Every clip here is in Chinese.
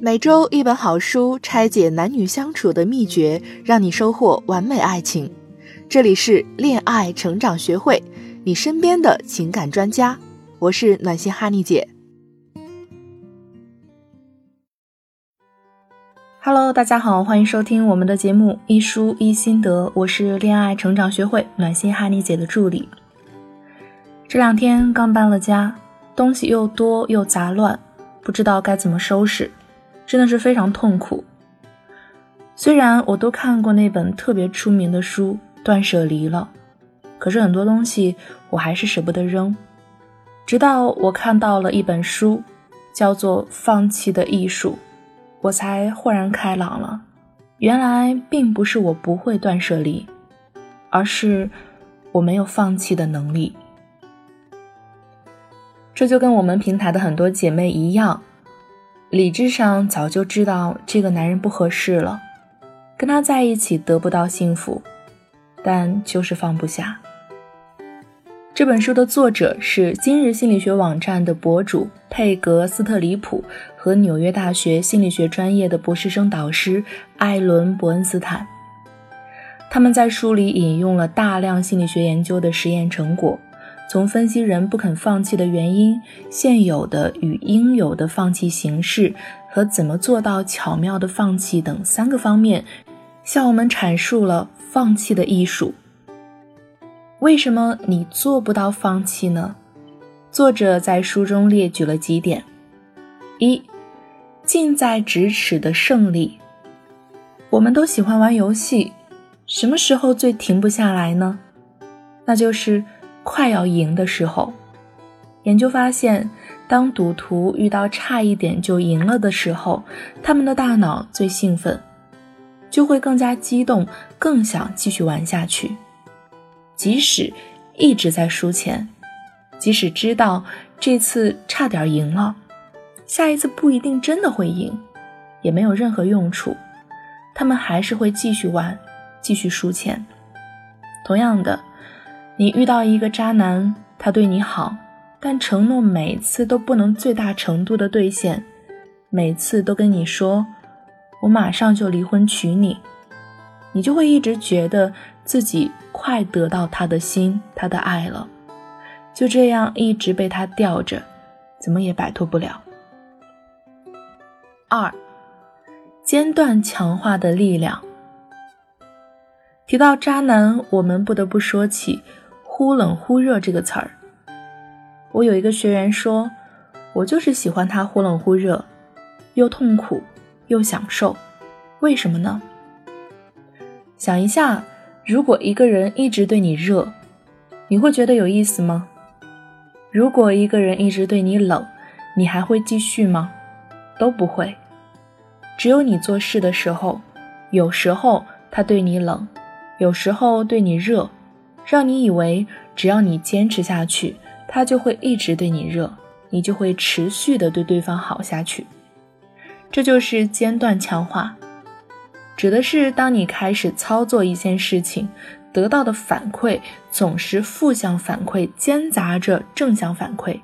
每周一本好书，拆解男女相处的秘诀，让你收获完美爱情。这里是恋爱成长学会，你身边的情感专家。我是暖心哈尼姐。Hello，大家好，欢迎收听我们的节目《一书一心得》，我是恋爱成长学会暖心哈尼姐的助理。这两天刚搬了家，东西又多又杂乱，不知道该怎么收拾。真的是非常痛苦。虽然我都看过那本特别出名的书《断舍离》了，可是很多东西我还是舍不得扔。直到我看到了一本书，叫做《放弃的艺术》，我才豁然开朗了。原来并不是我不会断舍离，而是我没有放弃的能力。这就跟我们平台的很多姐妹一样。理智上早就知道这个男人不合适了，跟他在一起得不到幸福，但就是放不下。这本书的作者是今日心理学网站的博主佩格斯特里普和纽约大学心理学专业的博士生导师艾伦伯恩斯坦。他们在书里引用了大量心理学研究的实验成果。从分析人不肯放弃的原因、现有的与应有的放弃形式和怎么做到巧妙的放弃等三个方面，向我们阐述了放弃的艺术。为什么你做不到放弃呢？作者在书中列举了几点：一、近在咫尺的胜利。我们都喜欢玩游戏，什么时候最停不下来呢？那就是。快要赢的时候，研究发现，当赌徒遇到差一点就赢了的时候，他们的大脑最兴奋，就会更加激动，更想继续玩下去。即使一直在输钱，即使知道这次差点赢了，下一次不一定真的会赢，也没有任何用处，他们还是会继续玩，继续输钱。同样的。你遇到一个渣男，他对你好，但承诺每次都不能最大程度的兑现，每次都跟你说“我马上就离婚娶你”，你就会一直觉得自己快得到他的心、他的爱了，就这样一直被他吊着，怎么也摆脱不了。二，间断强化的力量。提到渣男，我们不得不说起。忽冷忽热这个词儿，我有一个学员说，我就是喜欢他忽冷忽热，又痛苦又享受，为什么呢？想一下，如果一个人一直对你热，你会觉得有意思吗？如果一个人一直对你冷，你还会继续吗？都不会。只有你做事的时候，有时候他对你冷，有时候对你热。让你以为只要你坚持下去，他就会一直对你热，你就会持续的对对方好下去。这就是间断强化，指的是当你开始操作一件事情，得到的反馈总是负向反馈兼杂着正向反馈，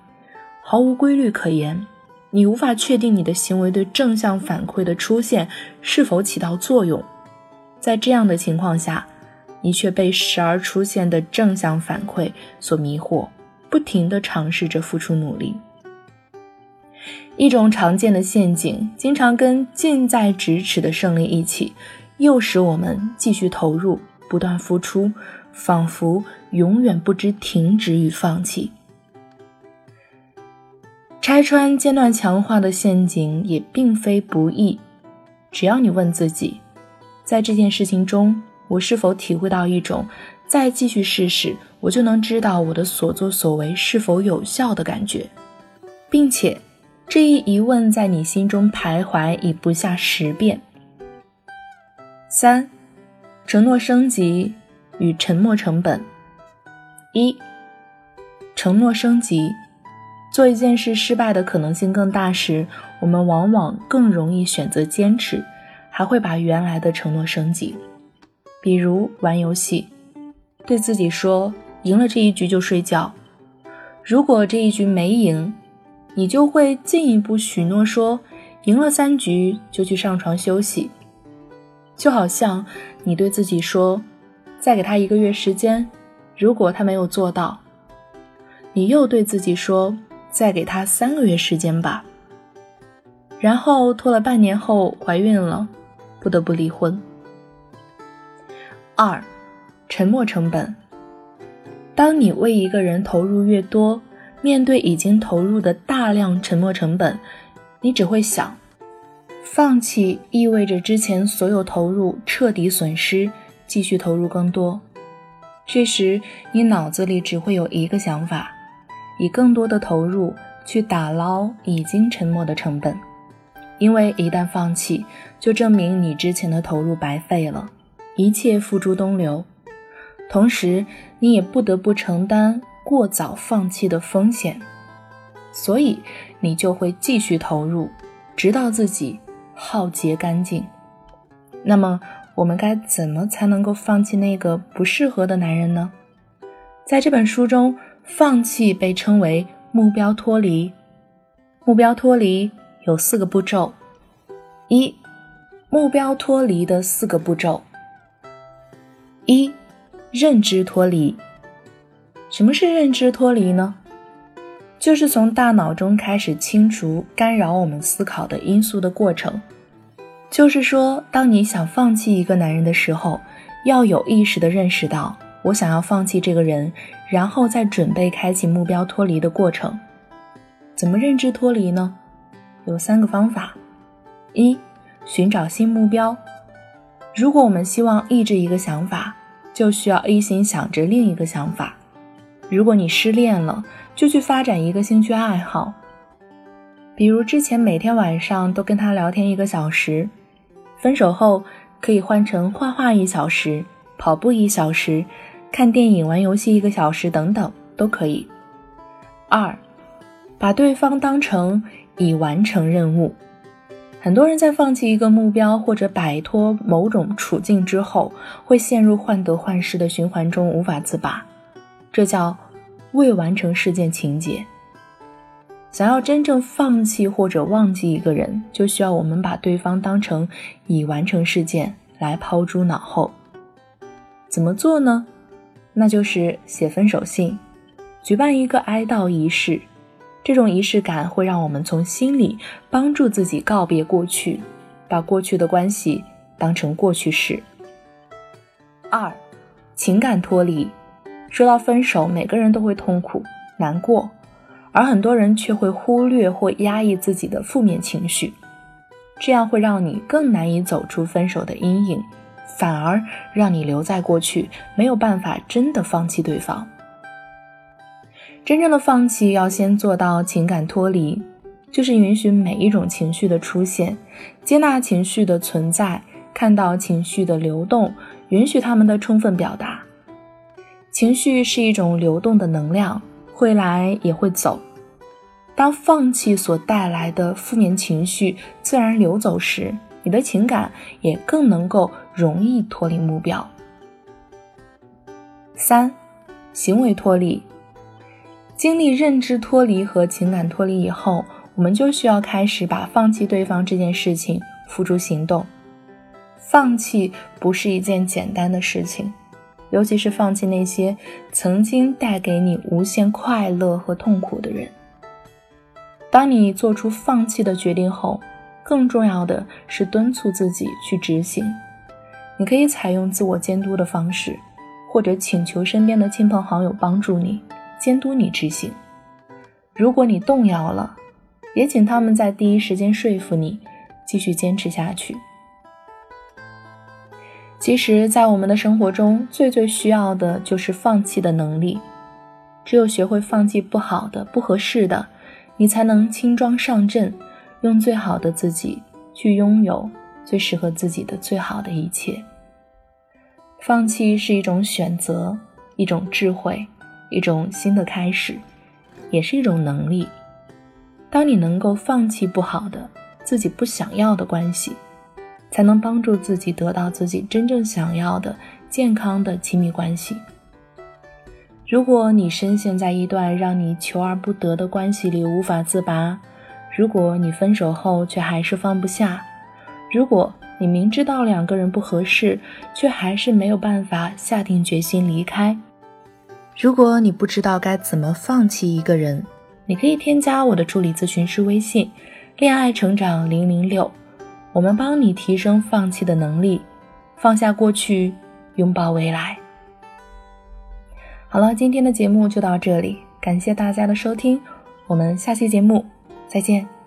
毫无规律可言，你无法确定你的行为对正向反馈的出现是否起到作用。在这样的情况下。你却被时而出现的正向反馈所迷惑，不停地尝试着付出努力。一种常见的陷阱，经常跟近在咫尺的胜利一起，诱使我们继续投入，不断付出，仿佛永远不知停止与放弃。拆穿间断强化的陷阱也并非不易，只要你问自己，在这件事情中。我是否体会到一种再继续试试，我就能知道我的所作所为是否有效的感觉，并且这一疑问在你心中徘徊已不下十遍。三，承诺升级与沉没成本。一，承诺升级，做一件事失败的可能性更大时，我们往往更容易选择坚持，还会把原来的承诺升级。比如玩游戏，对自己说赢了这一局就睡觉。如果这一局没赢，你就会进一步许诺说赢了三局就去上床休息。就好像你对自己说：“再给他一个月时间，如果他没有做到，你又对自己说：再给他三个月时间吧。”然后拖了半年后怀孕了，不得不离婚。二，沉没成本。当你为一个人投入越多，面对已经投入的大量沉没成本，你只会想，放弃意味着之前所有投入彻底损失，继续投入更多。这时你脑子里只会有一个想法：以更多的投入去打捞已经沉没的成本。因为一旦放弃，就证明你之前的投入白费了，一切付诸东流。同时，你也不得不承担过早放弃的风险，所以你就会继续投入，直到自己耗竭干净。那么，我们该怎么才能够放弃那个不适合的男人呢？在这本书中，放弃被称为目标脱离，目标脱离。有四个步骤：一、目标脱离的四个步骤。一、认知脱离。什么是认知脱离呢？就是从大脑中开始清除干扰我们思考的因素的过程。就是说，当你想放弃一个男人的时候，要有意识的认识到我想要放弃这个人，然后再准备开启目标脱离的过程。怎么认知脱离呢？有三个方法：一、寻找新目标。如果我们希望抑制一个想法，就需要一心想着另一个想法。如果你失恋了，就去发展一个兴趣爱好，比如之前每天晚上都跟他聊天一个小时，分手后可以换成画画一小时、跑步一小时、看电影、玩游戏一个小时等等都可以。二、把对方当成。已完成任务。很多人在放弃一个目标或者摆脱某种处境之后，会陷入患得患失的循环中无法自拔，这叫未完成事件情节。想要真正放弃或者忘记一个人，就需要我们把对方当成已完成事件来抛诸脑后。怎么做呢？那就是写分手信，举办一个哀悼仪式。这种仪式感会让我们从心里帮助自己告别过去，把过去的关系当成过去式。二，情感脱离。说到分手，每个人都会痛苦、难过，而很多人却会忽略或压抑自己的负面情绪，这样会让你更难以走出分手的阴影，反而让你留在过去，没有办法真的放弃对方。真正的放弃要先做到情感脱离，就是允许每一种情绪的出现，接纳情绪的存在，看到情绪的流动，允许他们的充分表达。情绪是一种流动的能量，会来也会走。当放弃所带来的负面情绪自然流走时，你的情感也更能够容易脱离目标。三，行为脱离。经历认知脱离和情感脱离以后，我们就需要开始把放弃对方这件事情付诸行动。放弃不是一件简单的事情，尤其是放弃那些曾经带给你无限快乐和痛苦的人。当你做出放弃的决定后，更重要的是敦促自己去执行。你可以采用自我监督的方式，或者请求身边的亲朋好友帮助你。监督你执行。如果你动摇了，也请他们在第一时间说服你继续坚持下去。其实，在我们的生活中，最最需要的就是放弃的能力。只有学会放弃不好的、不合适的，你才能轻装上阵，用最好的自己去拥有最适合自己的最好的一切。放弃是一种选择，一种智慧。一种新的开始，也是一种能力。当你能够放弃不好的、自己不想要的关系，才能帮助自己得到自己真正想要的健康的亲密关系。如果你深陷在一段让你求而不得的关系里无法自拔，如果你分手后却还是放不下，如果你明知道两个人不合适，却还是没有办法下定决心离开，如果你不知道该怎么放弃一个人，你可以添加我的助理咨询师微信“恋爱成长零零六”，我们帮你提升放弃的能力，放下过去，拥抱未来。好了，今天的节目就到这里，感谢大家的收听，我们下期节目再见。